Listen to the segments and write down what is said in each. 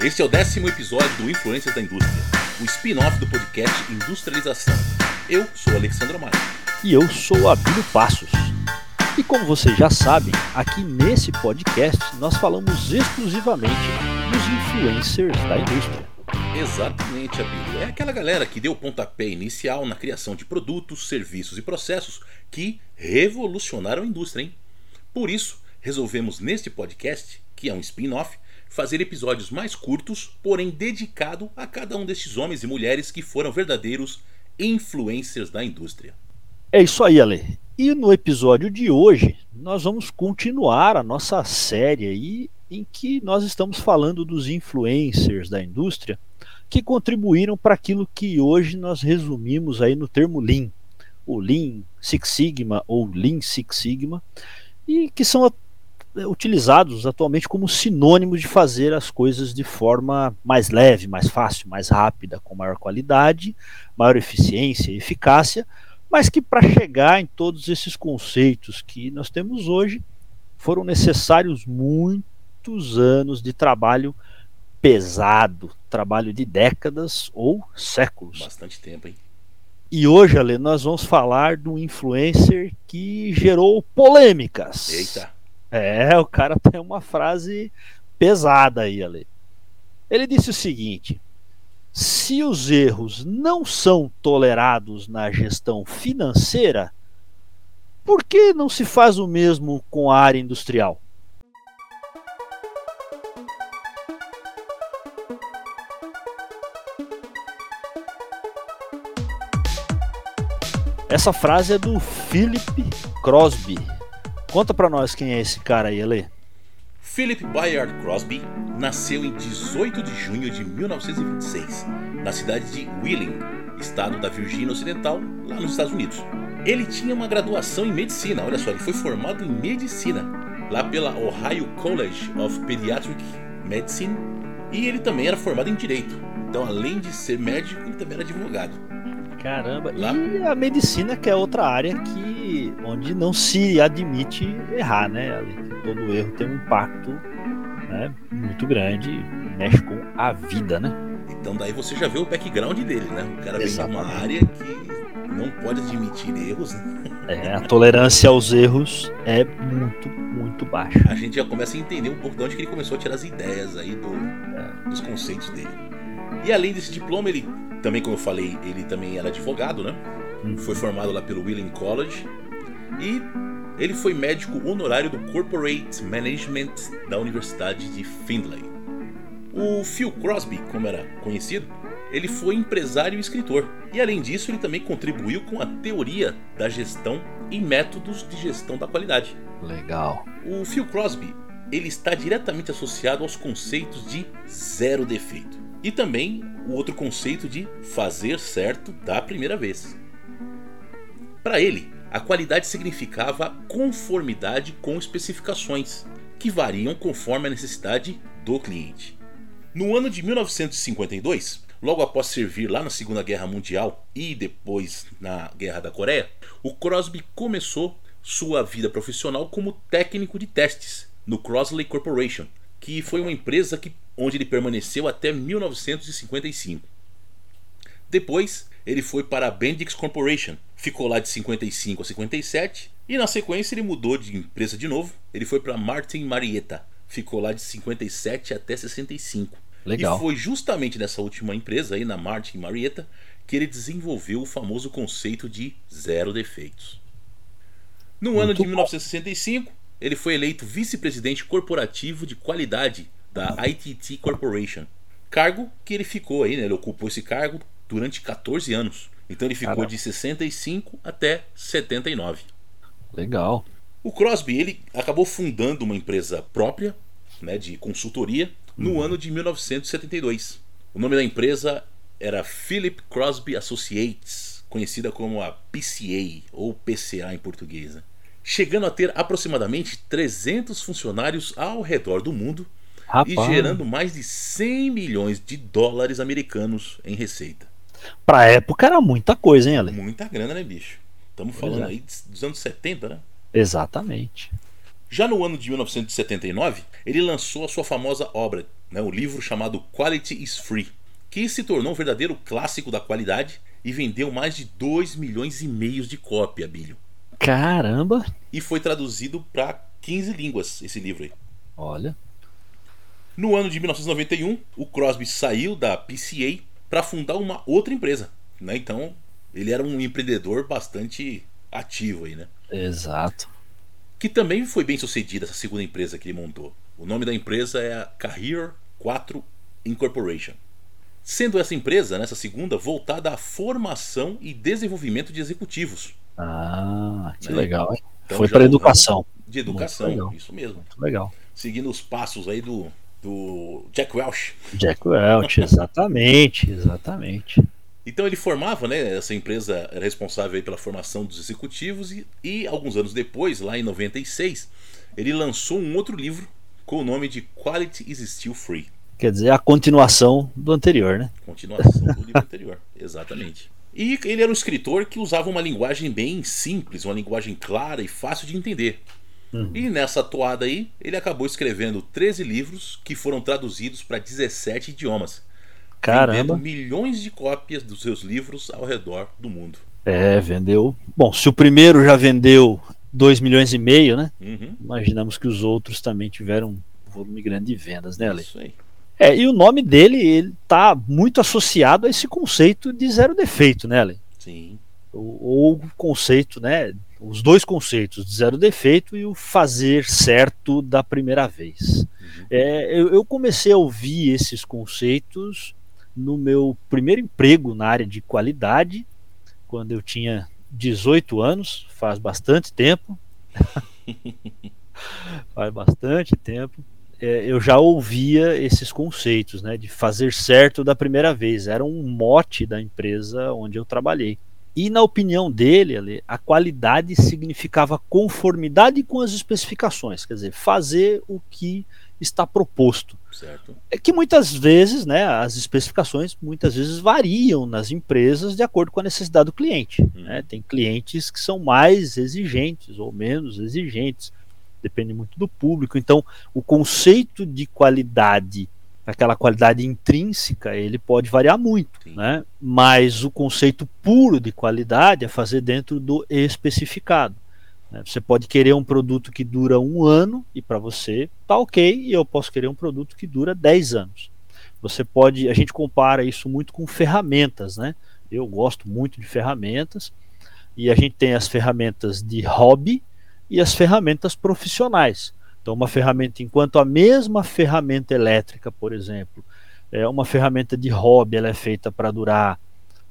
Este é o décimo episódio do Influências da Indústria, o spin-off do podcast Industrialização. Eu sou Alexandre Amaro. E eu sou Abílio Passos. E como vocês já sabem, aqui nesse podcast nós falamos exclusivamente dos influencers da indústria. Exatamente, Abílio. É aquela galera que deu o pontapé inicial na criação de produtos, serviços e processos que revolucionaram a indústria, hein? Por isso, resolvemos neste podcast, que é um spin-off, fazer episódios mais curtos, porém dedicado a cada um destes homens e mulheres que foram verdadeiros influencers da indústria. É isso aí, Ale. E no episódio de hoje, nós vamos continuar a nossa série aí em que nós estamos falando dos influencers da indústria que contribuíram para aquilo que hoje nós resumimos aí no termo Lean, o Lean Six Sigma ou Lean Six Sigma, e que são utilizados atualmente como sinônimo de fazer as coisas de forma mais leve, mais fácil, mais rápida, com maior qualidade, maior eficiência e eficácia, mas que para chegar em todos esses conceitos que nós temos hoje, foram necessários muitos anos de trabalho pesado, trabalho de décadas ou séculos. Bastante tempo, hein? E hoje, Ale, nós vamos falar do influencer que gerou polêmicas. Eita! É, o cara tem uma frase pesada aí, Ale. Ele disse o seguinte: se os erros não são tolerados na gestão financeira, por que não se faz o mesmo com a área industrial? Essa frase é do Philip Crosby. Conta para nós quem é esse cara aí, Ale. Philip Bayard Crosby nasceu em 18 de junho de 1926, na cidade de Wheeling, estado da Virgínia Ocidental, lá nos Estados Unidos. Ele tinha uma graduação em medicina, olha só, ele foi formado em medicina, lá pela Ohio College of Pediatric Medicine, e ele também era formado em direito. Então, além de ser médico, ele também era advogado. Caramba, Lá... e a medicina que é outra área que onde não se admite errar, né? Todo erro tem um impacto né, muito grande, mexe com a vida, né? Então daí você já vê o background dele, né? O cara Exatamente. vem de uma área que não pode admitir erros. Né? É, a tolerância aos erros é muito, muito baixa. A gente já começa a entender um pouco de onde que ele começou a tirar as ideias aí do, é. dos conceitos dele. E além desse diploma, ele também, como eu falei, ele também era advogado, né? Hum. Foi formado lá pelo William College. E ele foi médico honorário do Corporate Management da Universidade de Findlay. O Phil Crosby, como era conhecido, ele foi empresário e escritor. E além disso, ele também contribuiu com a teoria da gestão e métodos de gestão da qualidade. Legal. O Phil Crosby, ele está diretamente associado aos conceitos de zero defeito. E também o outro conceito de fazer certo da primeira vez. Para ele, a qualidade significava conformidade com especificações, que variam conforme a necessidade do cliente. No ano de 1952, logo após servir lá na Segunda Guerra Mundial e depois na Guerra da Coreia, o Crosby começou sua vida profissional como técnico de testes no Crosley Corporation, que foi uma empresa que, onde ele permaneceu até 1955. Depois, ele foi para a Bendix Corporation, ficou lá de 55 a 57 e na sequência ele mudou de empresa de novo. Ele foi para Martin Marietta, ficou lá de 57 até 65. Legal. E foi justamente nessa última empresa aí na Martin Marietta que ele desenvolveu o famoso conceito de zero defeitos. No Muito ano de 1965, ele foi eleito vice-presidente corporativo de qualidade da ITT Corporation. Cargo que ele ficou aí, né? Ele ocupou esse cargo durante 14 anos. Então ele ficou Caramba. de 65 até 79. Legal. O Crosby ele acabou fundando uma empresa própria, né, de consultoria, no uhum. ano de 1972. O nome da empresa era Philip Crosby Associates, conhecida como a PCA ou PCA em português. Né? chegando a ter aproximadamente 300 funcionários ao redor do mundo Rapaz. e gerando mais de 100 milhões de dólares americanos em receita. Pra época era muita coisa, hein, Ale? Muita grana, né, bicho? Estamos falando é. aí dos anos 70, né? Exatamente. Já no ano de 1979, ele lançou a sua famosa obra né, um livro chamado Quality is Free, que se tornou um verdadeiro clássico da qualidade e vendeu mais de 2 milhões e meio de cópia, Bilho. Caramba! E foi traduzido para 15 línguas esse livro aí. Olha. No ano de 1991, o Crosby saiu da PCA para fundar uma outra empresa. Né? Então, ele era um empreendedor bastante ativo aí, né? Exato. Que também foi bem sucedida essa segunda empresa que ele montou. O nome da empresa é a Career 4 Incorporation. Sendo essa empresa, nessa segunda, voltada à formação e desenvolvimento de executivos. Ah, que né? legal? Então, foi para educação. De educação, isso mesmo. Muito legal. Seguindo os passos aí do, do Jack Welch. Jack Welch, exatamente, exatamente. Então ele formava, né? Essa empresa era responsável pela formação dos executivos e, e alguns anos depois, lá em 96, ele lançou um outro livro com o nome de Quality is Still Free. Quer dizer, a continuação do anterior, né? Continuação do livro anterior, exatamente. E ele era um escritor que usava uma linguagem bem simples, uma linguagem clara e fácil de entender. Uhum. E nessa toada aí, ele acabou escrevendo 13 livros que foram traduzidos para 17 idiomas. Caramba. Vendendo milhões de cópias dos seus livros ao redor do mundo. É, vendeu. Bom, se o primeiro já vendeu 2 milhões e meio, né? Uhum. Imaginamos que os outros também tiveram um volume grande de vendas, né, Ale? Isso aí. É, e o nome dele ele tá muito associado a esse conceito de zero defeito, né, Ale? Sim. Ou o conceito, né? Os dois conceitos, de zero defeito e o fazer certo da primeira vez. Uhum. É, eu, eu comecei a ouvir esses conceitos no meu primeiro emprego na área de qualidade, quando eu tinha 18 anos, faz bastante tempo. faz bastante tempo. É, eu já ouvia esses conceitos, né, de fazer certo da primeira vez. Era um mote da empresa onde eu trabalhei. E na opinião dele, a qualidade significava conformidade com as especificações, quer dizer, fazer o que está proposto. Certo. É que muitas vezes, né, as especificações muitas vezes variam nas empresas de acordo com a necessidade do cliente. Uhum. Né? Tem clientes que são mais exigentes ou menos exigentes, depende muito do público. Então, o conceito de qualidade, aquela qualidade intrínseca, ele pode variar muito, né? Mas o conceito puro de qualidade é fazer dentro do especificado. Né? Você pode querer um produto que dura um ano e para você tá ok, e eu posso querer um produto que dura 10 anos. Você pode, a gente compara isso muito com ferramentas, né? Eu gosto muito de ferramentas e a gente tem as ferramentas de hobby e as ferramentas profissionais. Então, uma ferramenta, enquanto a mesma ferramenta elétrica, por exemplo, é uma ferramenta de hobby, ela é feita para durar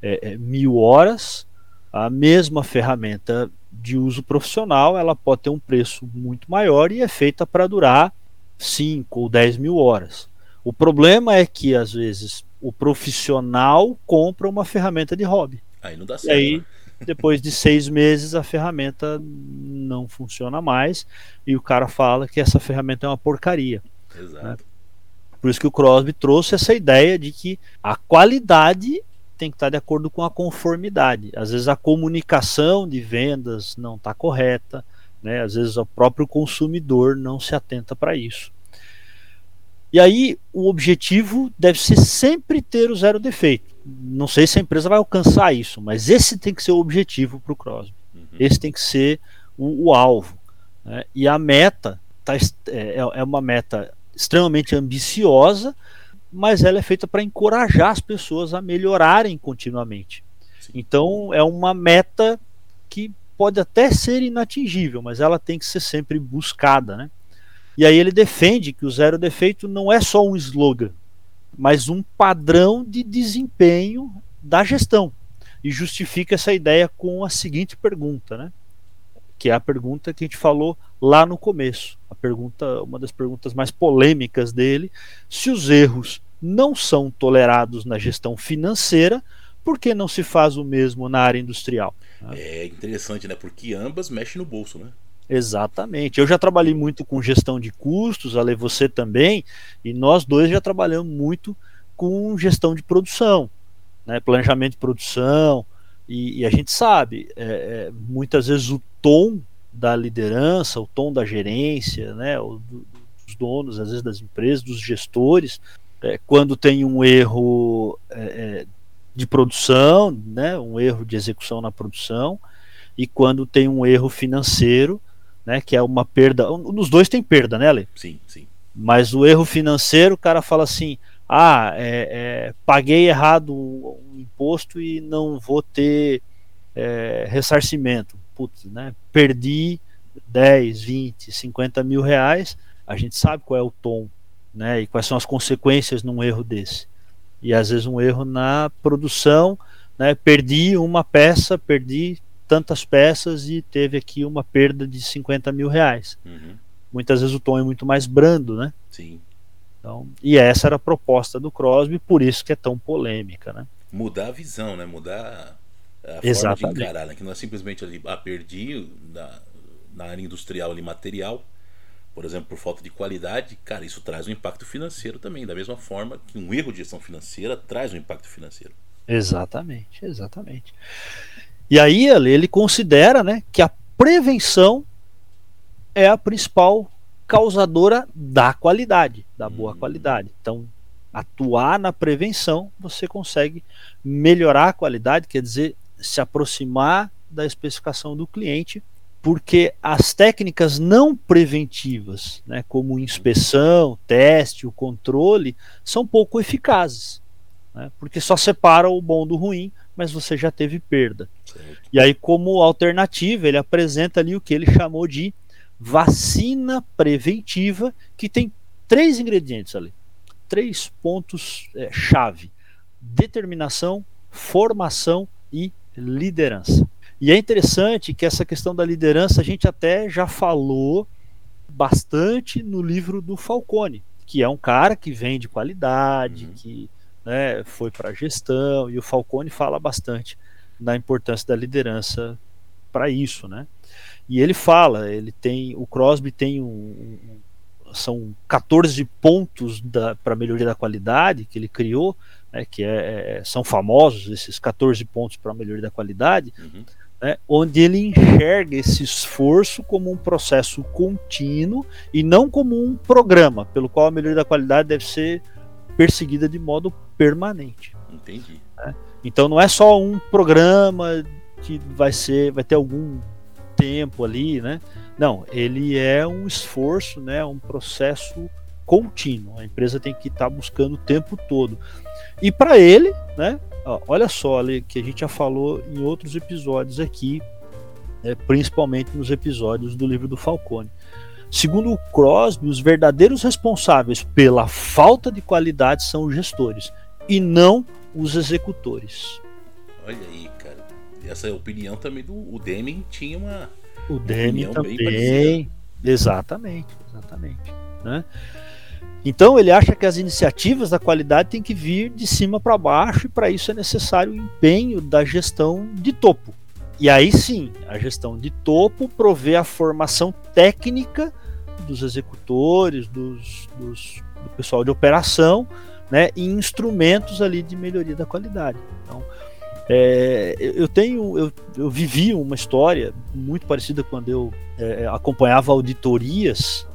é, é, mil horas, a mesma ferramenta de uso profissional, ela pode ter um preço muito maior e é feita para durar 5 ou 10 mil horas. O problema é que, às vezes, o profissional compra uma ferramenta de hobby. Aí não dá certo. E aí, né? Depois de seis meses, a ferramenta não funciona mais e o cara fala que essa ferramenta é uma porcaria. Exato. Né? Por isso que o Crosby trouxe essa ideia de que a qualidade tem que estar de acordo com a conformidade. Às vezes a comunicação de vendas não está correta, né? às vezes o próprio consumidor não se atenta para isso. E aí o objetivo deve ser sempre ter o zero defeito. Não sei se a empresa vai alcançar isso, mas esse tem que ser o objetivo para o Crosby. Uhum. Esse tem que ser o, o alvo. Né? E a meta tá, é, é uma meta extremamente ambiciosa, mas ela é feita para encorajar as pessoas a melhorarem continuamente. Sim. Então é uma meta que pode até ser inatingível, mas ela tem que ser sempre buscada, né? E aí ele defende que o zero defeito não é só um slogan, mas um padrão de desempenho da gestão. E justifica essa ideia com a seguinte pergunta, né? Que é a pergunta que a gente falou lá no começo. A pergunta, uma das perguntas mais polêmicas dele, se os erros não são tolerados na gestão financeira, por que não se faz o mesmo na área industrial? É interessante, né? Porque ambas mexem no bolso, né? Exatamente. Eu já trabalhei muito com gestão de custos, Ale, você também, e nós dois já trabalhamos muito com gestão de produção, né? planejamento de produção, e, e a gente sabe, é, é, muitas vezes o tom da liderança, o tom da gerência, né? O, do, donos, às vezes das empresas, dos gestores, é, quando tem um erro é, é, de produção, né, um erro de execução na produção, e quando tem um erro financeiro, né, que é uma perda. Nos dois tem perda, né, Ale? Sim, sim. Mas o erro financeiro, o cara fala assim: ah, é, é, paguei errado o um imposto e não vou ter é, ressarcimento. Putz, né? Perdi 10, 20, 50 mil reais. A gente sabe qual é o tom né? E quais são as consequências num erro desse. E às vezes um erro na produção, né? Perdi uma peça, perdi tantas peças e teve aqui uma perda de 50 mil reais. Uhum. Muitas vezes o tom é muito mais brando, né? Sim. Então, e essa era a proposta do Crosby, por isso que é tão polêmica, né? Mudar a visão, né? Mudar a Exatamente. forma de encarar, né? que não é simplesmente ali, ah, perdi na, na área industrial ali material, por exemplo, por falta de qualidade, cara, isso traz um impacto financeiro também, da mesma forma que um erro de gestão financeira traz um impacto financeiro. Exatamente, exatamente. E aí ele considera né, que a prevenção é a principal causadora da qualidade, da boa hum. qualidade. Então, atuar na prevenção, você consegue melhorar a qualidade, quer dizer, se aproximar da especificação do cliente porque as técnicas não preventivas, né, como inspeção, teste, o controle, são pouco eficazes, né, porque só separa o bom do ruim, mas você já teve perda. Certo. E aí, como alternativa, ele apresenta ali o que ele chamou de vacina preventiva, que tem três ingredientes ali, três pontos é, chave: determinação, formação e liderança. E é interessante que essa questão da liderança a gente até já falou bastante no livro do Falcone, que é um cara que vem de qualidade, uhum. que né, foi para a gestão, e o Falcone fala bastante da importância da liderança para isso, né? E ele fala, ele tem, o Crosby tem um, um são 14 pontos para melhoria da qualidade que ele criou, né, que é, é, são famosos esses 14 pontos para melhoria da qualidade. Uhum né, onde ele enxerga esse esforço como um processo contínuo e não como um programa, pelo qual a melhoria da qualidade deve ser perseguida de modo permanente. Entendi. Né? Então não é só um programa que vai ser, vai ter algum tempo ali, né? Não, ele é um esforço, né? Um processo contínuo. A empresa tem que estar tá buscando o tempo todo. E para ele, né? olha só, ali, que a gente já falou em outros episódios aqui, né, principalmente nos episódios do livro do Falcone. Segundo o Crosby, os verdadeiros responsáveis pela falta de qualidade são os gestores e não os executores. Olha aí, cara. Essa opinião também do o Deming tinha uma. O Deming também. Exatamente, exatamente. Né? Então ele acha que as iniciativas da qualidade têm que vir de cima para baixo e para isso é necessário o empenho da gestão de topo. E aí sim, a gestão de topo provê a formação técnica dos executores, dos, dos, do pessoal de operação, né, e instrumentos ali de melhoria da qualidade. Então, é, eu tenho, eu, eu, vivi uma história muito parecida quando eu é, acompanhava auditorias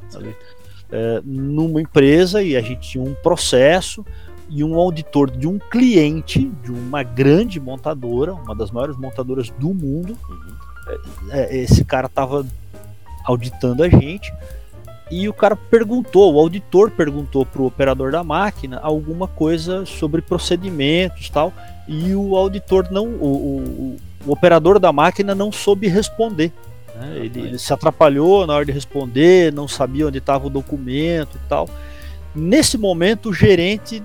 é, numa empresa e a gente tinha um processo e um auditor de um cliente de uma grande montadora, uma das maiores montadoras do mundo. Uhum. É, esse cara estava auditando a gente e o cara perguntou, o auditor perguntou para o operador da máquina alguma coisa sobre procedimentos tal e o auditor não, o, o, o operador da máquina não soube responder. Né? Ele, ele, se atrapalhou na hora de responder, não sabia onde estava o documento e tal. Nesse momento, o gerente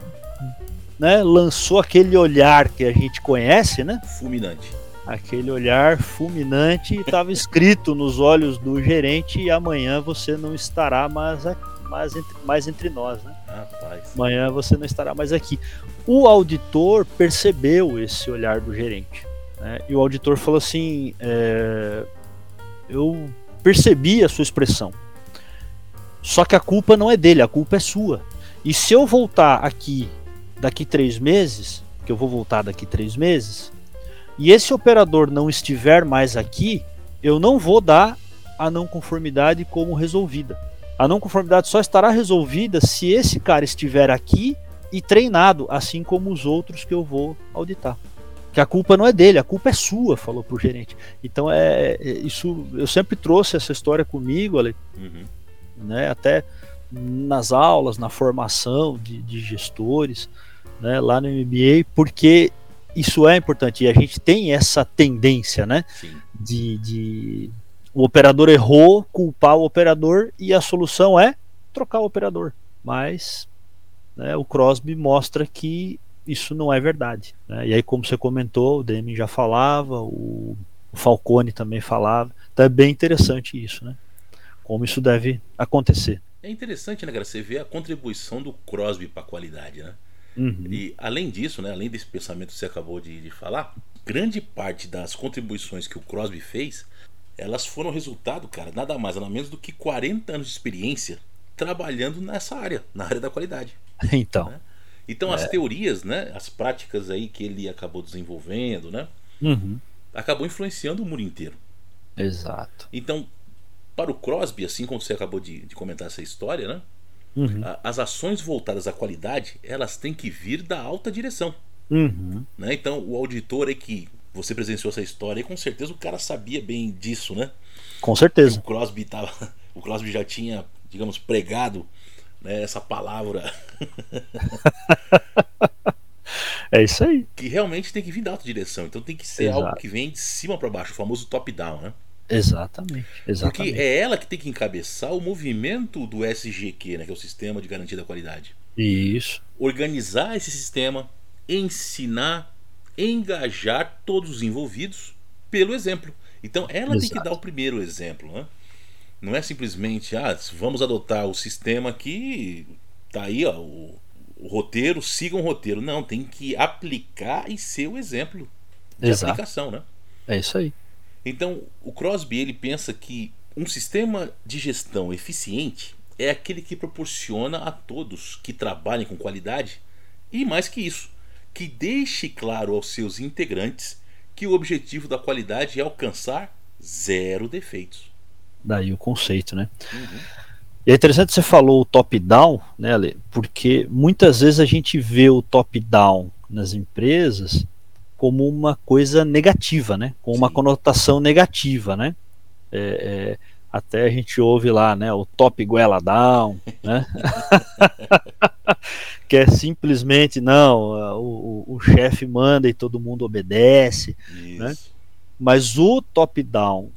né, lançou aquele olhar que a gente conhece, né? Fulminante. Aquele olhar fulminante estava escrito nos olhos do gerente e amanhã você não estará mais, mais, entre, mais entre nós, né? Rapaz. Amanhã você não estará mais aqui. O auditor percebeu esse olhar do gerente. Né? E o auditor falou assim: é, eu percebi a sua expressão. Só que a culpa não é dele, a culpa é sua. E se eu voltar aqui daqui três meses, que eu vou voltar daqui três meses, e esse operador não estiver mais aqui, eu não vou dar a não conformidade como resolvida. A não conformidade só estará resolvida se esse cara estiver aqui e treinado, assim como os outros que eu vou auditar. Que a culpa não é dele, a culpa é sua, falou pro gerente. Então é, é isso. Eu sempre trouxe essa história comigo, Ale, uhum. né? Até nas aulas, na formação de, de gestores, né? Lá no MBA, porque isso é importante e a gente tem essa tendência, né? De, de o operador errou, culpar o operador e a solução é trocar o operador. Mas né, o Crosby mostra que isso não é verdade. Né? E aí, como você comentou, o Deming já falava, o, o Falcone também falava. Então é bem interessante isso, né? Como isso deve acontecer. É interessante, né, cara? Você vê a contribuição do Crosby para a qualidade, né? Uhum. E além disso, né, além desse pensamento que você acabou de, de, falar, grande parte das contribuições que o Crosby fez, elas foram resultado, cara, nada mais nada menos do que 40 anos de experiência trabalhando nessa área, na área da qualidade. Então. Né? Então as é. teorias, né, as práticas aí que ele acabou desenvolvendo, né, uhum. acabou influenciando o mundo inteiro. Exato. Então, para o Crosby, assim como você acabou de, de comentar essa história, né, uhum. as ações voltadas à qualidade, elas têm que vir da alta direção. Uhum. Né? Então, o auditor é que você presenciou essa história e com certeza o cara sabia bem disso, né? Com certeza. O Crosby tava, o Crosby já tinha, digamos, pregado né, essa palavra. é isso aí. Que realmente tem que vir da alta direção. Então tem que ser Exato. algo que vem de cima para baixo, o famoso top-down, né? Exatamente, exatamente. Porque é ela que tem que encabeçar o movimento do SGQ, né, que é o Sistema de Garantia da Qualidade. Isso. Organizar esse sistema, ensinar, engajar todos os envolvidos pelo exemplo. Então ela Exato. tem que dar o primeiro exemplo, né? Não é simplesmente, ah, vamos adotar o sistema que tá aí, ó, o, o roteiro, siga um roteiro. Não, tem que aplicar e ser o exemplo de Exato. aplicação, né? É isso aí. Então, o Crosby ele pensa que um sistema de gestão eficiente é aquele que proporciona a todos que trabalhem com qualidade e mais que isso, que deixe claro aos seus integrantes que o objetivo da qualidade é alcançar zero defeitos. Daí o conceito, né? Uhum. E é interessante você falou o top-down, né, Ale? Porque muitas vezes a gente vê o top-down nas empresas como uma coisa negativa, né? Com uma conotação negativa, né? É, é, até a gente ouve lá, né? O top goela down, né? que é simplesmente não, o, o, o chefe manda e todo mundo obedece, né? Isso. né? Mas o top down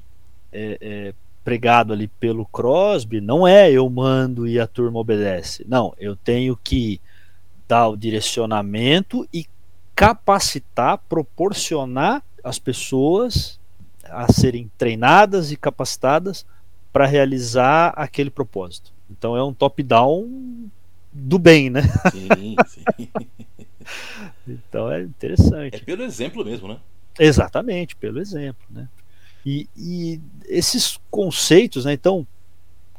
é, é, pregado ali pelo Crosby não é eu mando e a turma obedece. Não, eu tenho que dar o direcionamento e capacitar, proporcionar as pessoas a serem treinadas e capacitadas para realizar aquele propósito. Então é um top-down do bem, né? Sim, sim. então é interessante. É pelo exemplo mesmo, né? Exatamente, pelo exemplo, né? E, e esses conceitos, né? Então,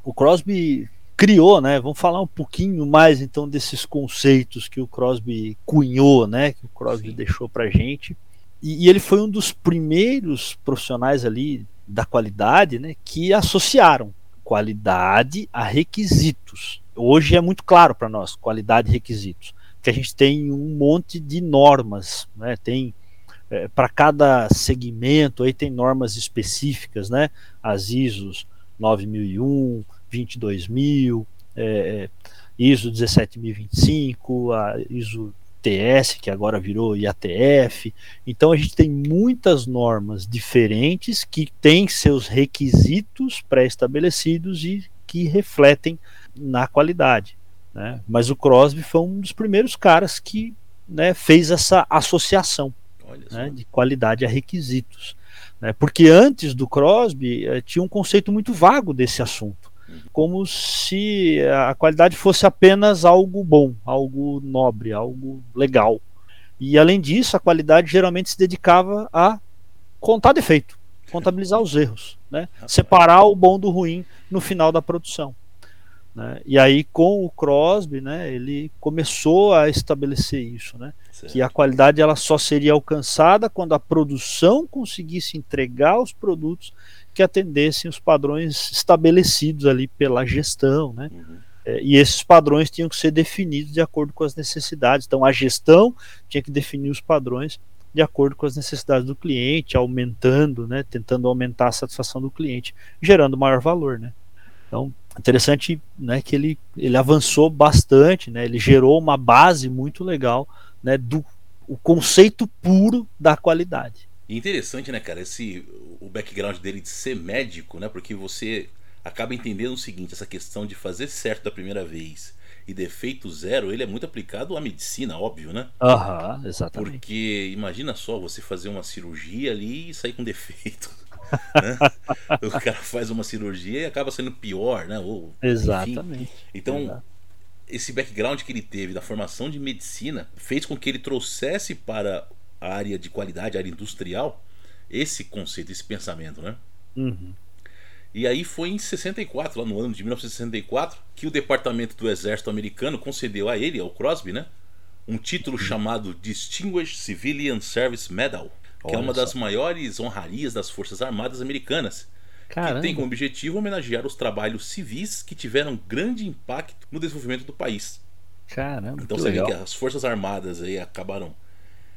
o Crosby criou, né? Vamos falar um pouquinho mais então desses conceitos que o Crosby cunhou, né? Que o Crosby Sim. deixou para gente. E, e, ele foi um dos primeiros profissionais ali da qualidade, né? Que associaram qualidade a requisitos. Hoje é muito claro para nós qualidade e requisitos, que a gente tem um monte de normas, né? Tem é, para cada segmento aí tem normas específicas, né? As ISOs 9001, 22000, é, é ISO 17025, a ISO TS, que agora virou IATF. Então a gente tem muitas normas diferentes que têm seus requisitos pré-estabelecidos e que refletem na qualidade. Né? Mas o Crosby foi um dos primeiros caras que né, fez essa associação né, de qualidade a requisitos. Né? Porque antes do Crosby eh, tinha um conceito muito vago desse assunto. Como se a qualidade fosse apenas algo bom, algo nobre, algo legal. E além disso, a qualidade geralmente se dedicava a contar defeito, contabilizar os erros, né? separar o bom do ruim no final da produção. Né? E aí, com o Crosby, né, ele começou a estabelecer isso, né? Que a qualidade ela só seria alcançada quando a produção conseguisse entregar os produtos que atendessem os padrões estabelecidos ali pela gestão, né? Uhum. É, e esses padrões tinham que ser definidos de acordo com as necessidades. Então, a gestão tinha que definir os padrões de acordo com as necessidades do cliente, aumentando, né, tentando aumentar a satisfação do cliente, gerando maior valor, né? Então, interessante, né, que ele, ele avançou bastante, né? Ele gerou uma base muito legal, né, do o conceito puro da qualidade. E interessante, né, cara, esse o background dele de ser médico, né? Porque você acaba entendendo o seguinte, essa questão de fazer certo da primeira vez e defeito zero, ele é muito aplicado à medicina, óbvio, né? Aham, uhum, exatamente. Porque imagina só você fazer uma cirurgia ali e sair com defeito. né? o cara faz uma cirurgia e acaba sendo pior, né? Ou, exatamente. Enfim. Então, Exato. Esse background que ele teve da formação de medicina fez com que ele trouxesse para a área de qualidade, a área industrial, esse conceito, esse pensamento, né? Uhum. E aí foi em 64, lá no ano de 1964, que o Departamento do Exército Americano concedeu a ele, ao Crosby, né, um título uhum. chamado Distinguished Civilian Service Medal, que Olha é uma só. das maiores honrarias das Forças Armadas Americanas. Caramba. Que tem como objetivo homenagear os trabalhos civis que tiveram grande impacto no desenvolvimento do país. Caramba, então você legal. vê que as Forças Armadas aí acabaram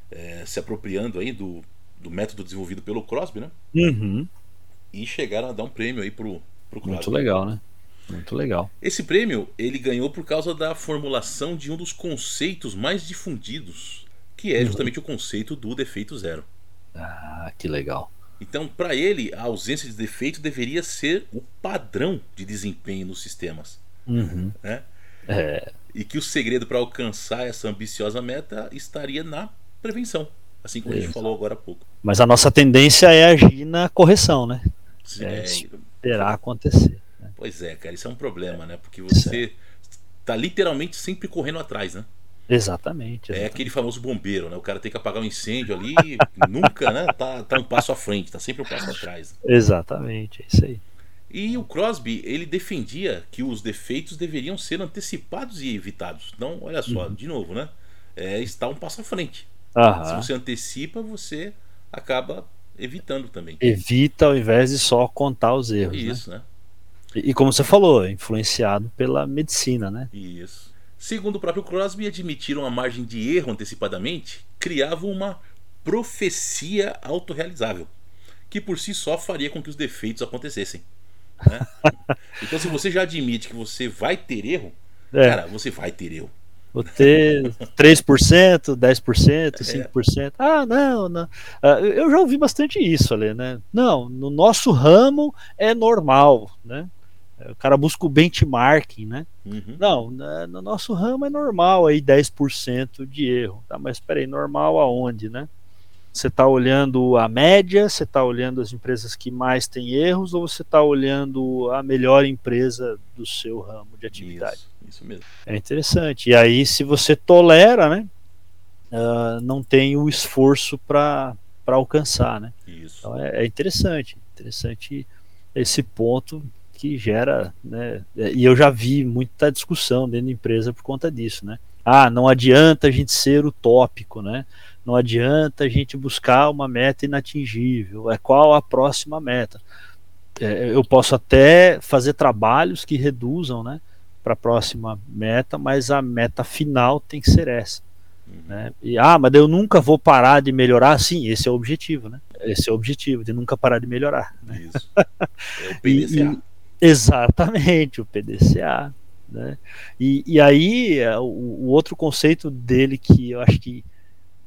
é, se apropriando aí do, do método desenvolvido pelo Crosby, né? Uhum e chegaram a dar um prêmio aí pro, pro Crosby. Muito legal, né? Muito legal. Esse prêmio ele ganhou por causa da formulação de um dos conceitos mais difundidos, que é uhum. justamente uhum. o conceito do defeito zero. Ah, que legal. Então, para ele, a ausência de defeito deveria ser o padrão de desempenho nos sistemas. Uhum. Né? É... E que o segredo para alcançar essa ambiciosa meta estaria na prevenção, assim como Isso. a gente falou agora há pouco. Mas a nossa tendência é agir na correção, né? É, esperar acontecer. Né? Pois é, cara, isso é um problema, né? Porque você está literalmente sempre correndo atrás, né? Exatamente, exatamente, É aquele famoso bombeiro, né? O cara tem que apagar um incêndio ali, nunca, né? Tá, tá um passo à frente, tá sempre um passo atrás. Né? Exatamente, é isso aí. E o Crosby, ele defendia que os defeitos deveriam ser antecipados e evitados. Então, olha só, uhum. de novo, né? É estar um passo à frente. Uhum. Se você antecipa, você acaba evitando também. Evita ao invés de só contar os erros. Né? Isso, né? né? E, e, como você falou, influenciado pela medicina, né? Isso. Segundo o próprio Crosby, admitir uma margem de erro antecipadamente criava uma profecia autorrealizável, que por si só faria com que os defeitos acontecessem. Né? então, se você já admite que você vai ter erro, é. cara, você vai ter erro. Vou ter 3%, 10%, 5%. É. Ah, não, não. Ah, eu já ouvi bastante isso ali, né? Não, no nosso ramo é normal, né? O cara busca o benchmarking, né? Uhum. Não, né, no nosso ramo é normal aí 10% de erro. Tá, mas peraí, normal aonde, né? Você está olhando a média, você está olhando as empresas que mais têm erros, ou você está olhando a melhor empresa do seu ramo de atividade? Isso, isso mesmo. É interessante. E aí, se você tolera, né, uh, não tem o esforço para alcançar, né? Isso. Então é, é interessante, interessante esse ponto que gera, né? E eu já vi muita discussão dentro da empresa por conta disso, né? Ah, não adianta a gente ser utópico, né? Não adianta a gente buscar uma meta inatingível. É qual a próxima meta? É, eu posso até fazer trabalhos que reduzam, né, para a próxima meta, mas a meta final tem que ser essa. Uhum. Né? E, ah, mas eu nunca vou parar de melhorar. Sim, esse é o objetivo, né? Esse é o objetivo, de nunca parar de melhorar. Né? Isso. É o PDCA. E, e, exatamente, o PDCA. Né? E, e aí, é, o, o outro conceito dele que eu acho que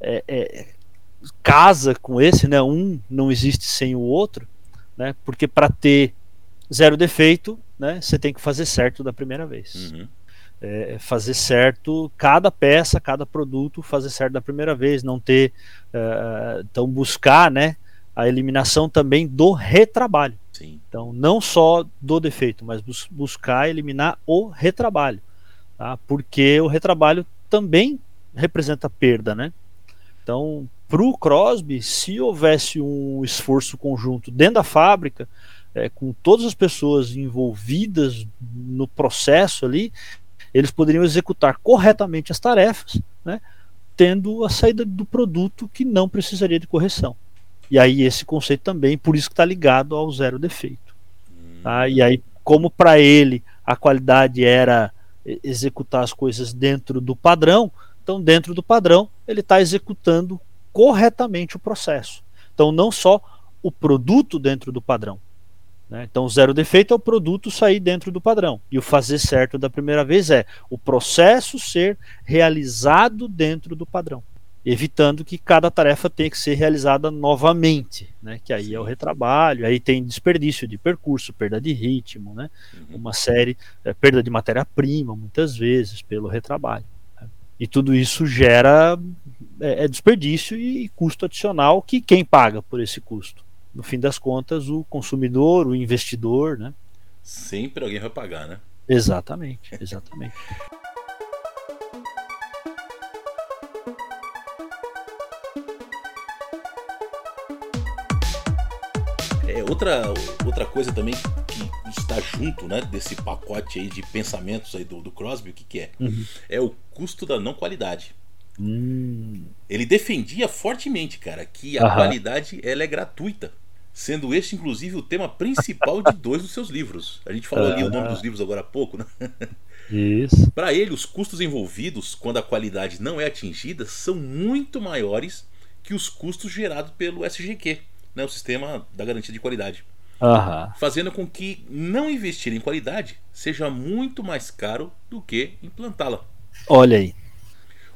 é, é, casa com esse, né? Um não existe sem o outro, né? Porque para ter zero defeito, né? Você tem que fazer certo da primeira vez. Uhum. É, fazer certo cada peça, cada produto, fazer certo da primeira vez, não ter, uh, então buscar, né? A eliminação também do retrabalho. Sim. Então, não só do defeito, mas bus buscar eliminar o retrabalho, tá? Porque o retrabalho também representa perda, né? Então, para o Crosby, se houvesse um esforço conjunto dentro da fábrica, é, com todas as pessoas envolvidas no processo ali, eles poderiam executar corretamente as tarefas, né, tendo a saída do produto que não precisaria de correção. E aí esse conceito também, por isso que está ligado ao zero defeito. Tá? E aí, como para ele a qualidade era executar as coisas dentro do padrão, então dentro do padrão ele está executando corretamente o processo. Então não só o produto dentro do padrão. Né? Então zero defeito é o produto sair dentro do padrão. E o fazer certo da primeira vez é o processo ser realizado dentro do padrão evitando que cada tarefa tenha que ser realizada novamente, né? Que aí é o retrabalho, aí tem desperdício de percurso, perda de ritmo, né? Uhum. Uma série, é, perda de matéria-prima, muitas vezes pelo retrabalho. Né? E tudo isso gera é, é, desperdício e custo adicional que quem paga por esse custo? No fim das contas, o consumidor, o investidor, né? Sempre alguém vai pagar, né? Exatamente, exatamente. Outra, outra coisa também que está junto né, desse pacote aí de pensamentos aí do, do Crosby, o que, que é? Uhum. É o custo da não qualidade. Hum. Ele defendia fortemente, cara, que a uhum. qualidade ela é gratuita. Sendo este, inclusive, o tema principal de dois dos seus livros. A gente falou ali o nome dos livros agora há pouco, né? Isso. Para ele, os custos envolvidos quando a qualidade não é atingida são muito maiores que os custos gerados pelo SGQ né, o sistema da garantia de qualidade. Uhum. Fazendo com que não investir em qualidade seja muito mais caro do que implantá-la. Olha aí.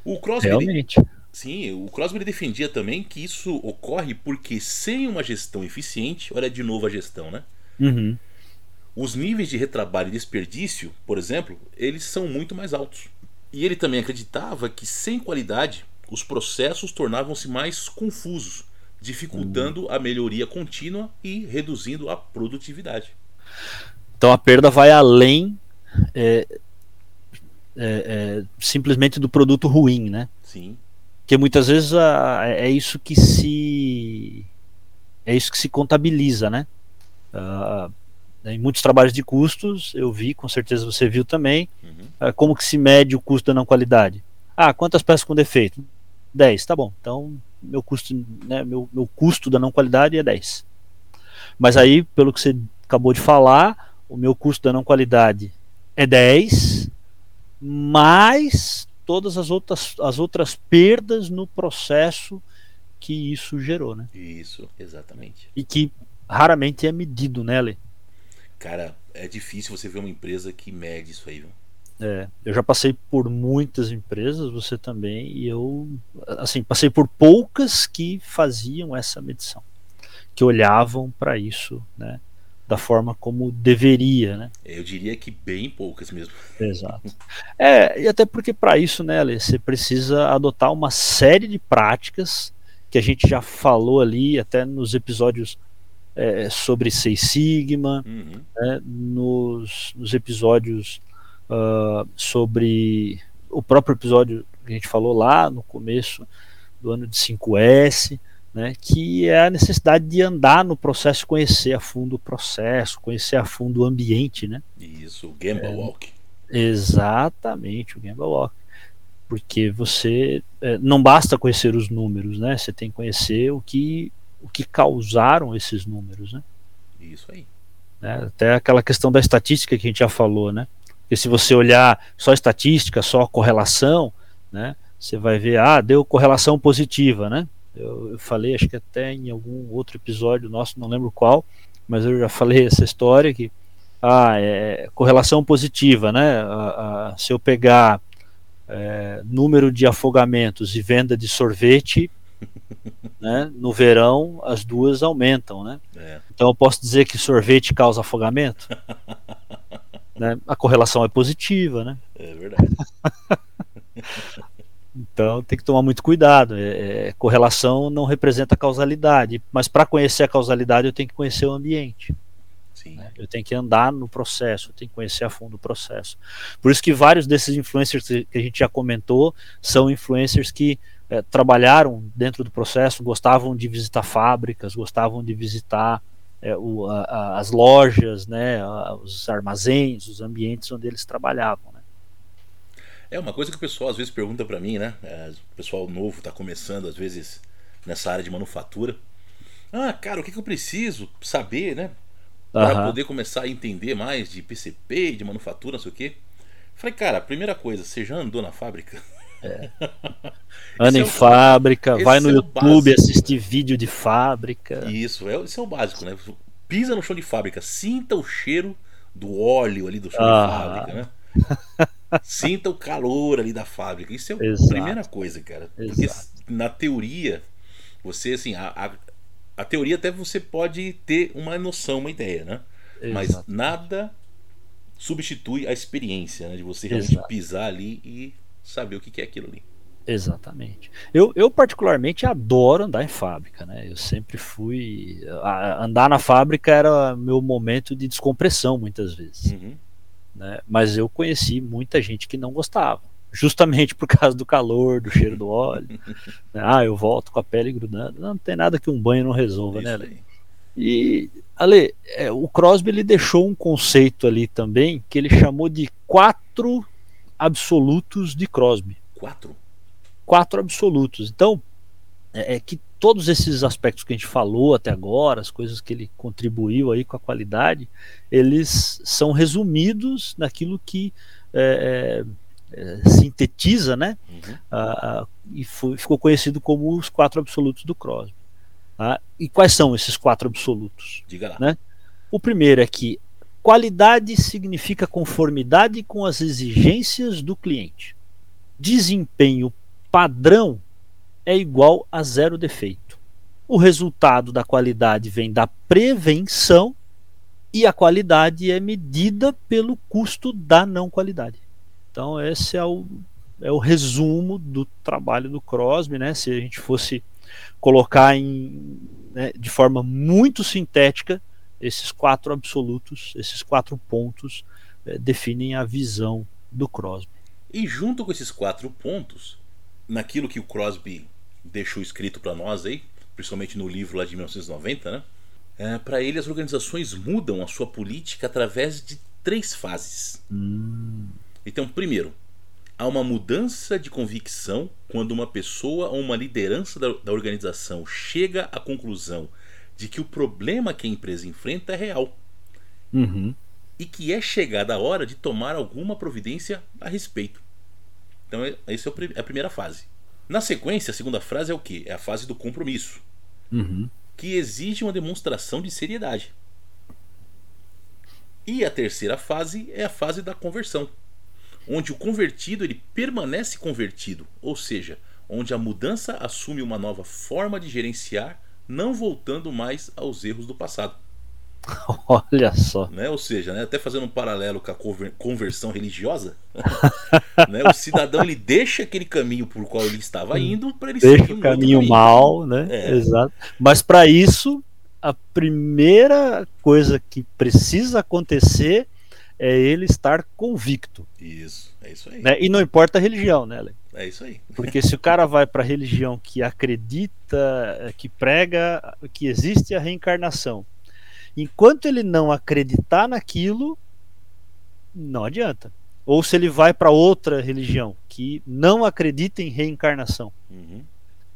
O Crosby, Realmente. Sim, o Crosby defendia também que isso ocorre porque sem uma gestão eficiente, olha de novo a gestão, né? Uhum. Os níveis de retrabalho e desperdício, por exemplo, eles são muito mais altos. E ele também acreditava que sem qualidade, os processos tornavam-se mais confusos dificultando a melhoria contínua e reduzindo a produtividade. Então a perda vai além é, é, é, simplesmente do produto ruim, né? Sim. Porque muitas vezes a, é isso que se é isso que se contabiliza, né? Uh, em muitos trabalhos de custos, eu vi, com certeza você viu também, uhum. uh, como que se mede o custo da não qualidade. Ah, quantas peças com defeito? 10, tá bom. Então meu custo, né, meu, meu custo da não qualidade é 10. Mas aí, pelo que você acabou de falar, o meu custo da não qualidade é 10, mais todas as outras, as outras perdas no processo que isso gerou, né? Isso, exatamente. E que raramente é medido, né, Lê? Cara, é difícil você ver uma empresa que mede isso aí, viu? É, eu já passei por muitas empresas, você também, e eu assim passei por poucas que faziam essa medição, que olhavam para isso, né, da forma como deveria, né? Eu diria que bem poucas mesmo. Exato. É, e até porque para isso, né, você precisa adotar uma série de práticas que a gente já falou ali até nos episódios é, sobre Seis Sigma, uhum. né, nos, nos episódios uh, sobre o próprio episódio que a gente falou lá no começo do ano de 5S, né, que é a necessidade de andar no processo, conhecer a fundo o processo, conhecer a fundo o ambiente, né? Isso, o Gamble é, Walk. Exatamente, o Gamble Walk. Porque você é, não basta conhecer os números, né? Você tem que conhecer o que, o que causaram esses números, né? Isso aí. Né? Até aquela questão da estatística que a gente já falou, né? Porque se você olhar só estatística, só correlação, né, você vai ver, ah, deu correlação positiva, né? Eu, eu, falei, acho que até em algum outro episódio nosso, não lembro qual, mas eu já falei essa história que ah, é correlação positiva, né? A, a, se eu pegar é, número de afogamentos e venda de sorvete, né, no verão as duas aumentam, né? É. Então eu posso dizer que sorvete causa afogamento? né? A correlação é positiva, né? É verdade. então tem que tomar muito cuidado. É, é, correlação não representa causalidade, mas para conhecer a causalidade eu tenho que conhecer o ambiente. Né? Eu tenho que andar no processo, eu tenho que conhecer a fundo o processo. Por isso que vários desses influencers que a gente já comentou são influencers que é, trabalharam dentro do processo, gostavam de visitar fábricas, gostavam de visitar é, o, a, as lojas, né, os armazéns, os ambientes onde eles trabalhavam. Né? É uma coisa que o pessoal às vezes pergunta para mim, né? É, o pessoal novo está começando às vezes nessa área de manufatura. Ah, cara, o que, que eu preciso saber, né? Para uhum. poder começar a entender mais de PCP, de manufatura, não sei o quê. Falei, cara, primeira coisa, você já andou na fábrica? É. Anda em é fábrica, vai no é YouTube assistir vídeo de fábrica. Isso, é, isso é o básico, né? Pisa no chão de fábrica, sinta o cheiro do óleo ali do chão ah. de fábrica, né? Sinta o calor ali da fábrica. Isso é a Exato. primeira coisa, cara. Porque Exato. na teoria, você assim, a, a, a, teoria até você pode ter uma noção, uma ideia, né? Exato. Mas nada substitui a experiência, né? De você realmente pisar ali e saber o que é aquilo ali. Exatamente. Eu, eu particularmente adoro andar em fábrica, né? Eu sempre fui. A, andar na fábrica era meu momento de descompressão, muitas vezes. Uhum. Né? Mas eu conheci muita gente que não gostava, justamente por causa do calor, do cheiro do óleo. né? Ah, eu volto com a pele grudando. Não, não, tem nada que um banho não resolva, né, Isso né, Ale? E, Ale, é, o Crosby ele deixou um conceito ali também que ele chamou de quatro absolutos de Crosby. Quatro? Quatro absolutos. Então, é, é, que todos esses aspectos que a gente falou até agora, as coisas que ele contribuiu aí com a qualidade, eles são resumidos naquilo que é, é, é sintetiza, né? Uhum. Ah, e foi, ficou conhecido como os quatro absolutos do Crosby. Ah, e quais são esses quatro absolutos? Diga lá. Né? O primeiro é que Qualidade significa conformidade com as exigências do cliente. Desempenho padrão é igual a zero defeito. O resultado da qualidade vem da prevenção e a qualidade é medida pelo custo da não qualidade. Então esse é o, é o resumo do trabalho do Crosby, né? Se a gente fosse colocar em, né, de forma muito sintética, esses quatro absolutos, esses quatro pontos é, definem a visão do Crosby. E junto com esses quatro pontos, naquilo que o Crosby deixou escrito para nós aí, principalmente no livro lá de 1990, né? É, para ele as organizações mudam a sua política através de três fases. Hum. Então, primeiro, há uma mudança de convicção quando uma pessoa ou uma liderança da, da organização chega à conclusão de que o problema que a empresa enfrenta é real. Uhum. E que é chegada a hora de tomar alguma providência a respeito. Então, essa é a primeira fase. Na sequência, a segunda frase é o que? É a fase do compromisso. Uhum. Que exige uma demonstração de seriedade. E a terceira fase é a fase da conversão, onde o convertido ele permanece convertido, ou seja, onde a mudança assume uma nova forma de gerenciar não voltando mais aos erros do passado. Olha só. Né? Ou seja, né? até fazendo um paralelo com a conversão religiosa, né? o cidadão ele deixa aquele caminho por qual ele estava indo para ele deixa o caminho, caminho mal, né? É. Exato. Mas para isso, a primeira coisa que precisa acontecer é ele estar convicto. Isso, é isso aí. Né? E não importa a religião, né, Alex? É isso aí. Porque se o cara vai para a religião que acredita, que prega que existe a reencarnação, enquanto ele não acreditar naquilo, não adianta. Ou se ele vai para outra religião que não acredita em reencarnação. Uhum.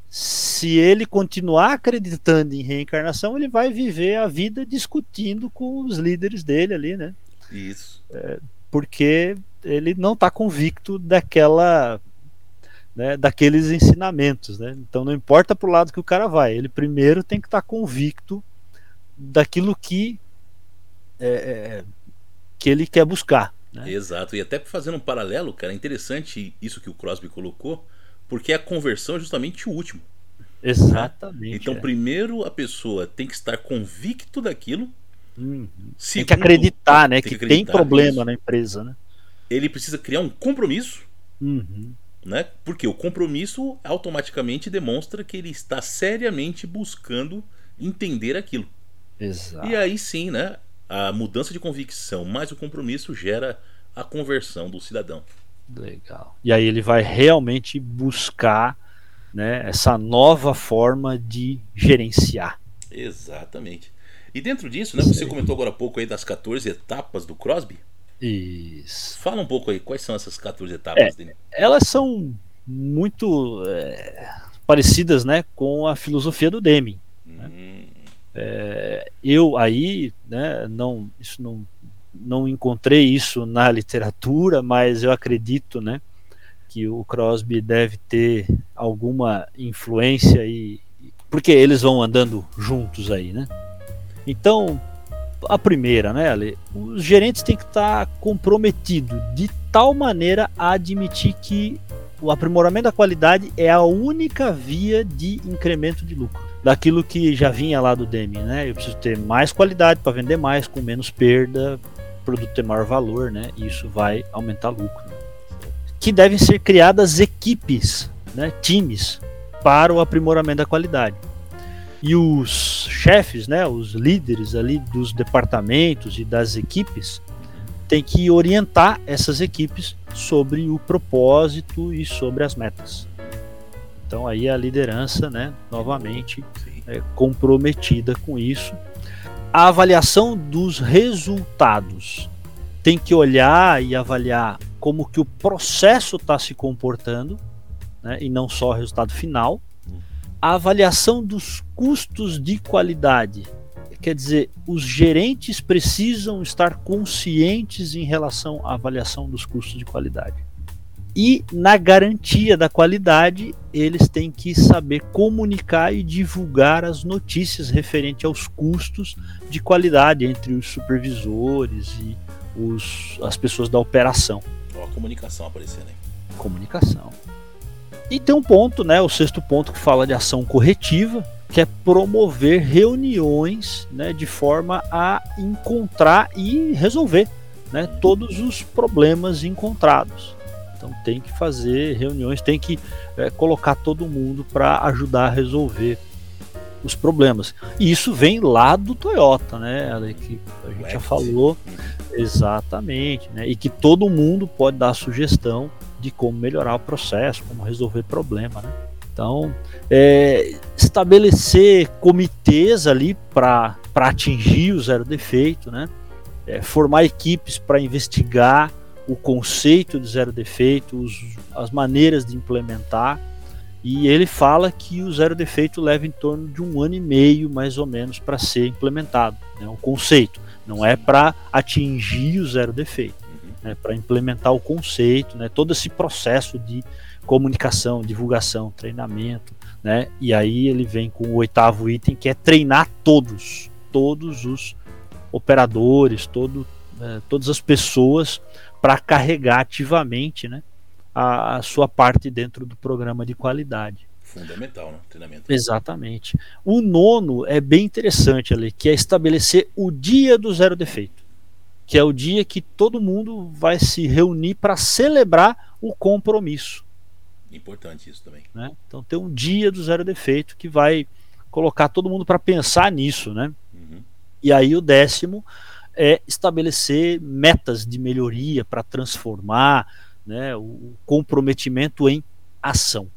Se ele continuar acreditando em reencarnação, ele vai viver a vida discutindo com os líderes dele ali, né? Isso. É, porque ele não está convicto daquela né, daqueles ensinamentos. Né? Então não importa para o lado que o cara vai, ele primeiro tem que estar tá convicto daquilo que, é, é, que ele quer buscar. Né? Exato, e até fazendo um paralelo, cara, é interessante isso que o Crosby colocou, porque a conversão é justamente o último. Exatamente. Então, é. primeiro a pessoa tem que estar convicto daquilo. Segundo, tem que acreditar, né? Tem que, que acreditar tem problema na empresa, né? Ele precisa criar um compromisso. Uhum né? Porque o compromisso automaticamente demonstra que ele está seriamente buscando entender aquilo. Exato. E aí sim, né? A mudança de convicção mais o compromisso gera a conversão do cidadão. Legal. E aí ele vai realmente buscar né, essa nova forma de gerenciar. Exatamente. E dentro disso, né, você comentou agora há pouco aí das 14 etapas do Crosby. Isso. Fala um pouco aí, quais são essas 14 etapas É? Elas são muito é, parecidas né, com a filosofia do Deming. Hum, É, eu aí, né, não, isso não, não encontrei isso na literatura, mas eu acredito, né, que o Crosby deve ter alguma influência e porque eles vão andando juntos aí, né? Então, a primeira, né, Ale, os gerentes têm que estar comprometidos de tal maneira a admitir que o aprimoramento da qualidade é a única via de incremento de lucro. Daquilo que já vinha lá do Deming, né? Eu preciso ter mais qualidade para vender mais, com menos perda, produto ter maior valor, né? E isso vai aumentar lucro. Que devem ser criadas equipes, né? times, para o aprimoramento da qualidade. E os chefes, né? Os líderes ali dos departamentos e das equipes têm que orientar essas equipes sobre o propósito e sobre as metas. Então aí a liderança, né, novamente é, comprometida com isso. A avaliação dos resultados tem que olhar e avaliar como que o processo está se comportando, né, e não só o resultado final. A avaliação dos custos de qualidade, quer dizer, os gerentes precisam estar conscientes em relação à avaliação dos custos de qualidade. E na garantia da qualidade, eles têm que saber comunicar e divulgar as notícias referentes aos custos de qualidade entre os supervisores e os, as pessoas da operação. Ó, a comunicação aparecendo aí. Comunicação. E tem um ponto, né, o sexto ponto que fala de ação corretiva, que é promover reuniões né, de forma a encontrar e resolver né, todos os problemas encontrados. Então tem que fazer reuniões, tem que é, colocar todo mundo para ajudar a resolver os problemas. E isso vem lá do Toyota, né? Ale, Que a gente já falou exatamente, né? E que todo mundo pode dar sugestão de como melhorar o processo, como resolver problema, né? Então, é, estabelecer comitês ali para atingir o zero defeito, né? É, formar equipes para investigar o conceito de zero defeito, os- as maneiras de implementar. E ele fala que o zero defeito leva em torno de um ano e meio, mais ou menos, para ser implementado. Né? O conceito não é para atingir o zero defeito. Né? para implementar o conceito, né? todo esse processo de comunicação, divulgação, treinamento. Né? E aí ele vem com o oitavo item, que é treinar todos, todos os operadores, todo, eh, todas as pessoas para carregar ativamente né, a, a sua parte dentro do programa de qualidade. Fundamental, né? Treinamento. Exatamente. O nono é bem interessante ali, que é estabelecer o dia do zero defeito, que é o dia que todo mundo vai se reunir para celebrar o compromisso. Importante isso também. Né? Então tem um dia do zero defeito que vai colocar todo mundo para pensar nisso, né? Uhum. E aí o décimo é estabelecer metas de melhoria para transformar né, o comprometimento em ação.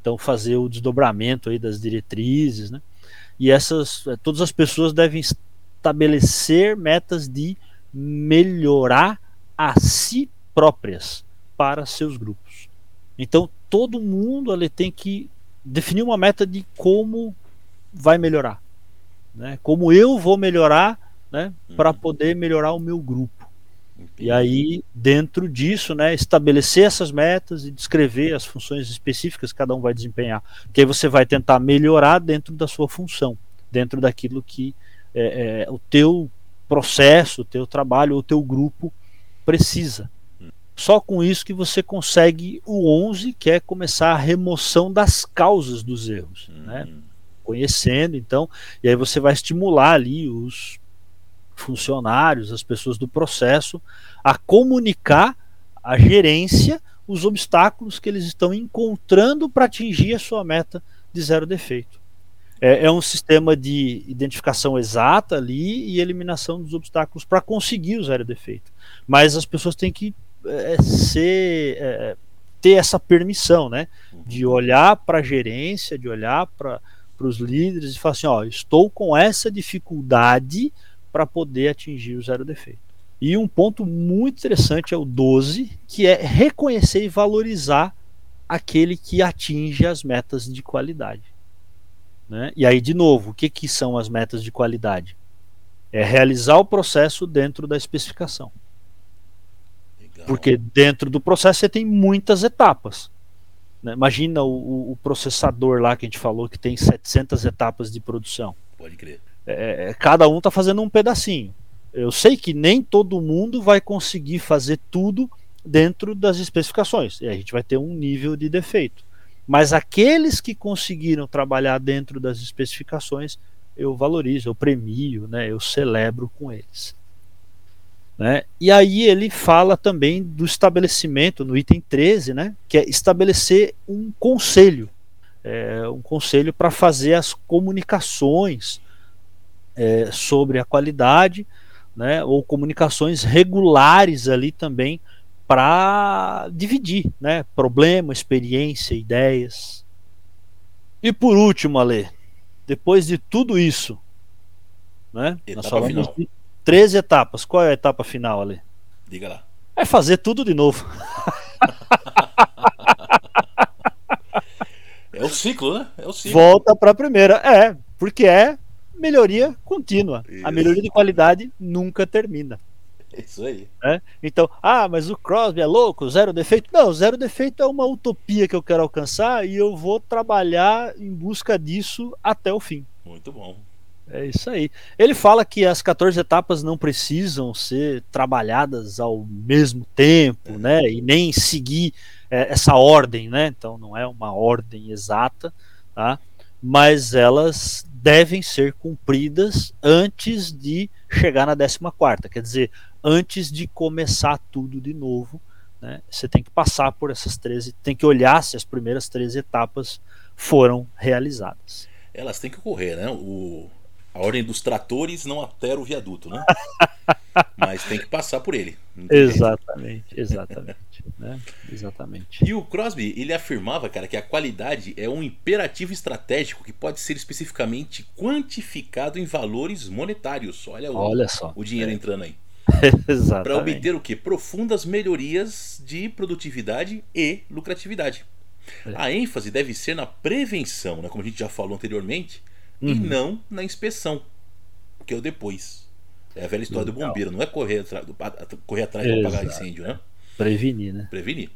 Então fazer o desdobramento aí das diretrizes, né? E essas eh, todas as pessoas devem estabelecer metas de melhorar a si próprias para seus grupos. Então todo mundo ali tem que definir uma meta de como vai melhorar, né? Como eu vou melhorar, né? Para Uhum. poder melhorar o meu grupo. Entendi. E aí, dentro disso, né, estabelecer essas metas e descrever as funções específicas que cada um vai desempenhar. Porque aí você vai tentar melhorar dentro da sua função, dentro daquilo que é, é, o teu processo, o teu trabalho, o teu grupo precisa. Só com isso que você consegue o 11, que é começar a remoção das causas dos erros, né? Uhum. conhecendo, então, e aí você vai estimular ali os funcionários, as pessoas do processo, a comunicar à gerência os obstáculos que eles estão encontrando para atingir a sua meta de zero defeito. É, é um sistema de identificação exata ali e eliminação dos obstáculos para conseguir o zero defeito. Mas as pessoas têm que é, ser, é, ter essa permissão, né? De olhar para a gerência, de olhar para para os líderes e falar assim: ó, estou com essa dificuldade para poder atingir o zero defeito. E um ponto muito interessante é o 12, que é reconhecer e valorizar aquele que atinge as metas de qualidade. Né? E aí, de novo, o que, que são as metas de qualidade? É realizar o processo dentro da especificação. Legal. Porque dentro do processo você tem muitas etapas. Né? Imagina o, o, processador lá que a gente falou que tem 700 etapas de produção. Pode crer. É, é cada um está fazendo um pedacinho. Eu sei que nem todo mundo vai conseguir fazer tudo dentro das especificações. E a gente vai ter um nível de defeito. Mas aqueles que conseguiram trabalhar dentro das especificações, eu valorizo, eu premio, né, eu celebro com eles. Né? E aí ele fala também do estabelecimento, no item 13, né, que é estabelecer um conselho. É, um conselho para fazer as comunicações é, sobre a qualidade, né, ou comunicações regulares ali também para dividir, né? Problema, experiência, ideias. E por último, Ale, depois de tudo isso, né? Etapa nós falamos final. de três etapas. Qual é a etapa final, Ale? Diga lá. É fazer tudo de novo. é o ciclo, né? É o ciclo. Volta para a primeira. É, porque é melhoria contínua. Isso. A melhoria de qualidade nunca termina. Isso aí. É? Então, ah, mas o Crosby é louco, zero defeito? Não, zero defeito é uma utopia que eu quero alcançar e eu vou trabalhar em busca disso até o fim. Muito bom. É isso aí. Ele fala que as 14 etapas não precisam ser trabalhadas ao mesmo tempo, é. né? E nem seguir é, essa ordem, né? Então não é uma ordem exata, tá? Mas elas devem ser cumpridas antes de chegar na 14 quarta. Quer dizer, antes de começar tudo de novo. Né? Você tem que passar por essas 13, tem que olhar se as primeiras 13 etapas foram realizadas. Elas têm que ocorrer, né? O, a ordem dos tratores não altera o viaduto, né? Mas tem que passar por ele. Exatamente, exatamente. né? Exatamente. E o Crosby, ele afirmava, cara, que a qualidade é um imperativo estratégico que pode ser especificamente quantificado em valores monetários. Olha, Olha só. o dinheiro é. entrando aí. para obter o que? Profundas melhorias de produtividade e lucratividade. É. A ênfase deve ser na prevenção, né, como a gente já falou anteriormente, uhum. e não na inspeção, que é o depois. É a velha história Legal. do bombeiro, não é correr, correr atrás para apagar incêndio, né? Prevenir, né? Prevenir.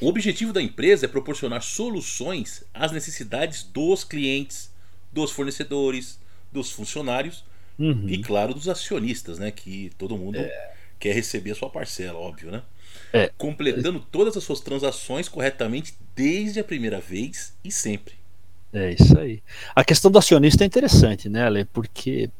O objetivo da empresa é proporcionar soluções às necessidades dos clientes, dos fornecedores, dos funcionários Uhum. E claro, dos acionistas, né? Que todo mundo é. quer receber a sua parcela, óbvio, né? É. Completando todas as suas transações corretamente desde a primeira vez e sempre. É isso aí. A questão do acionista é interessante, né, Ale? Porque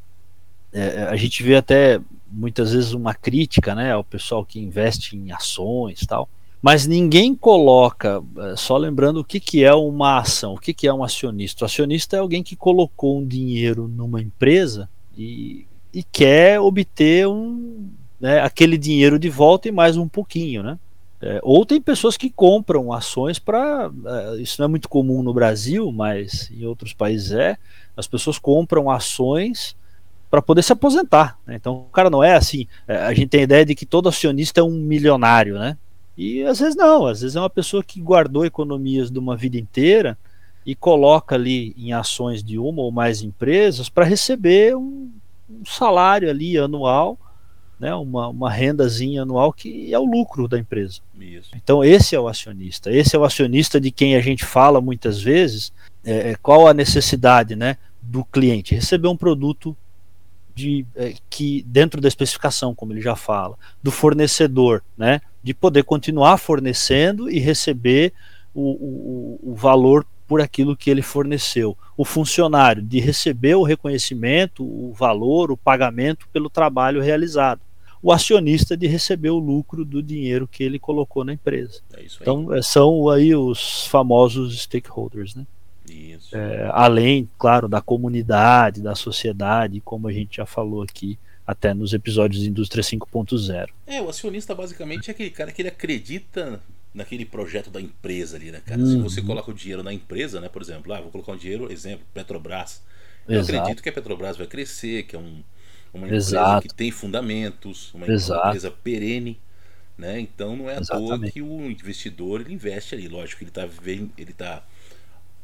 é, a gente vê até muitas vezes uma crítica né, ao pessoal que investe em ações tal. Mas ninguém coloca, é, só lembrando o que, que é uma ação, o que, que é um acionista. O acionista é alguém que colocou um dinheiro numa empresa e, e quer obter um, né, aquele dinheiro de volta e mais um pouquinho, né? É, ou tem pessoas que compram ações para. É, isso não é muito comum no Brasil, mas em outros países é. As pessoas compram ações para poder se aposentar. Né? Então o cara não é assim. É, a gente tem a ideia de que todo acionista é um milionário, né? E às vezes não, às vezes é uma pessoa que guardou economias de uma vida inteira e coloca ali em ações de uma ou mais empresas para receber um, um, salário ali anual, né, uma, uma rendazinha anual que é o lucro da empresa. Isso. Então esse é o acionista. Esse é o acionista de quem a gente fala muitas vezes. É, é qual a necessidade, né, do cliente receber um produto de é, que dentro da especificação, como ele já fala, do fornecedor, né, de poder continuar fornecendo e receber o, o, o valor por aquilo que ele forneceu. O funcionário de receber o reconhecimento, o valor, o pagamento pelo trabalho realizado. O acionista de receber o lucro do dinheiro que ele colocou na empresa. É então é, são aí os famosos stakeholders, né? É, além, claro, da comunidade, da sociedade, como a gente já falou aqui até nos episódios de Indústria 5.0. É, o acionista basicamente é aquele cara que ele acredita naquele projeto da empresa ali, né, cara? Se você coloca o dinheiro na empresa, né, por exemplo, ah, vou colocar um dinheiro, exemplo, Petrobras. Eu Exato. acredito que a Petrobras vai crescer, que é um, uma empresa Exato. que tem fundamentos, uma Exato. empresa perene, né? Então não é à toa que o investidor ele investe ali, lógico, ele está ele tá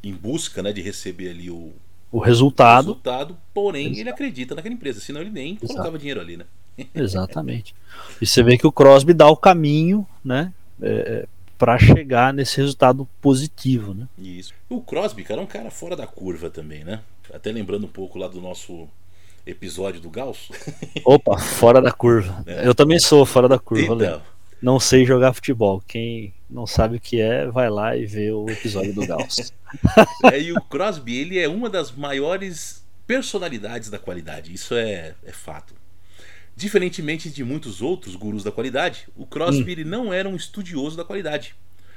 em busca, né, de receber ali o O resultado. resultado, porém Exato. ele acredita naquela empresa, senão ele nem Exato. colocava dinheiro ali, né? Exatamente. E você vê que o Crosby dá o caminho, né? Para chegar nesse resultado positivo, né? Isso. O Crosby, cara, é um cara fora da curva também, né? Até lembrando um pouco lá do nosso episódio do Gauss. Opa, fora da curva. É. Eu também sou fora da curva. Então, Não sei jogar futebol. Quem não sabe o que é, vai lá e vê o episódio do Gauss. é, e o Crosby, ele é uma das maiores personalidades da qualidade. Isso é, é fato. Diferentemente de muitos outros gurus da qualidade, o Crosby ele não era um estudioso da qualidade,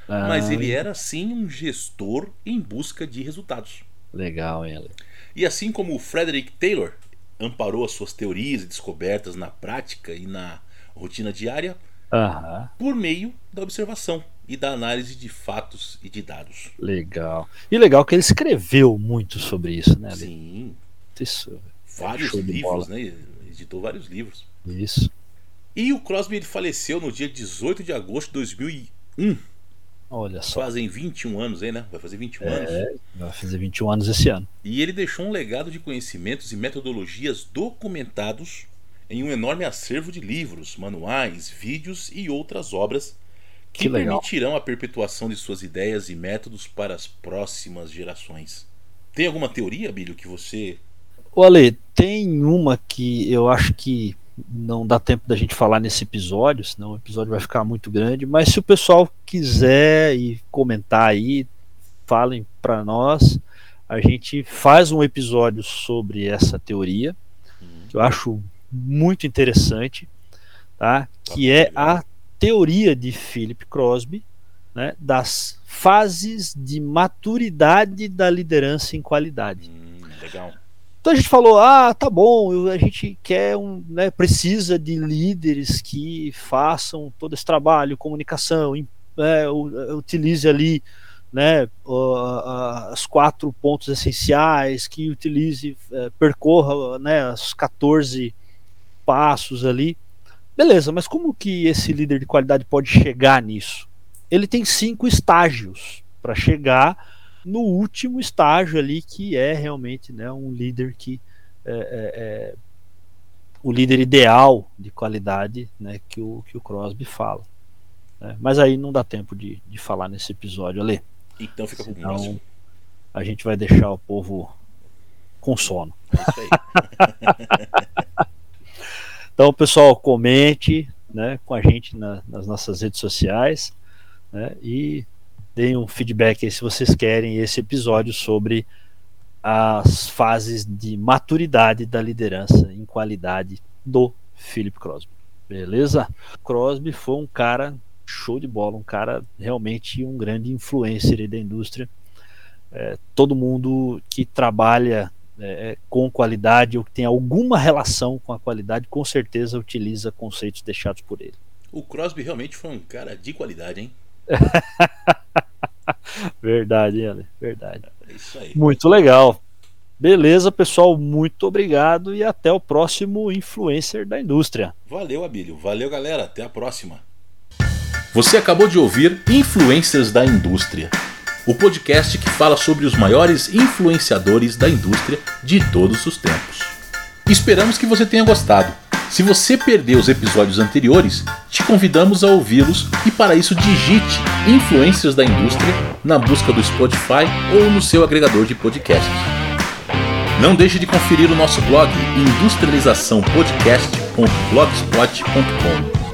mas Ah, ele era sim um gestor em busca de resultados. Legal, ele. E assim como o Frederick Taylor amparou as suas teorias e descobertas na prática e na rotina diária por meio da observação e da análise de fatos e de dados. legal. E legal que ele escreveu muito sobre isso, né? Ale? Sim, Isso. vários Show de livros, né? Editou vários livros. Isso. E o Crosby ele faleceu no dia 18 de agosto de 2001. Olha só. Fazem 21 anos aí, né? Vai fazer 21 anos. É, vai fazer 21 anos esse ano. E ele deixou um legado de conhecimentos e metodologias documentados em um enorme acervo de livros, manuais, vídeos e outras obras que, Que permitirão a perpetuação de suas ideias e métodos para as próximas gerações. Tem alguma teoria, Bílio, que você. Ô Ale, tem uma que eu acho que não dá tempo da gente falar nesse episódio, senão o episódio vai ficar muito grande, mas se o pessoal quiser e comentar aí, falem para nós, a gente faz um episódio sobre essa teoria, que eu acho muito interessante, tá? Que é a teoria de Philip Crosby, né, das fases de maturidade da liderança em qualidade. Hum, legal. Então a gente falou, ah, tá bom, a gente quer um, né, precisa de líderes que façam todo esse trabalho, comunicação, é, utilize ali, né, os quatro pontos essenciais, que utilize, é, percorra, né, os 14 passos ali. Beleza, mas como que esse líder de qualidade pode chegar nisso? Ele tem cinco estágios para chegar no último estágio ali, que é realmente né, um líder que é, é, é, o líder ideal de qualidade né, que, o, que o Crosby fala. né. Mas aí não dá tempo de, de falar nesse episódio, Ale. Então fica Senão próximo. a gente vai deixar o povo com sono. É. Então, pessoal, comente né, com a gente na- nas nossas redes sociais né, e deem um feedback aí se vocês querem esse episódio sobre as fases de maturidade da liderança em qualidade do Philip Crosby. Beleza? Crosby foi um cara show de bola, um cara realmente um grande influencer da indústria. É, todo mundo que trabalha é, com qualidade ou que tem alguma relação com a qualidade, com certeza utiliza conceitos deixados por ele. O Crosby realmente foi um cara de qualidade, hein? Verdade, hein, Ale? Verdade. É isso aí. Muito legal. Beleza, pessoal, muito obrigado e até o próximo influencer da indústria. Valeu, Abílio. Valeu, galera. Até a próxima. Você acabou de ouvir Influencers da Indústria, o podcast que fala sobre os maiores influenciadores da indústria de todos os tempos. Esperamos que você tenha gostado. Se você perdeu os episódios anteriores, te convidamos a ouvi-los e para isso digite Influencers da Indústria na busca do Spotify ou no seu agregador de podcasts. Não deixe de conferir o nosso blog industrializaçãopodcast.blogspot.com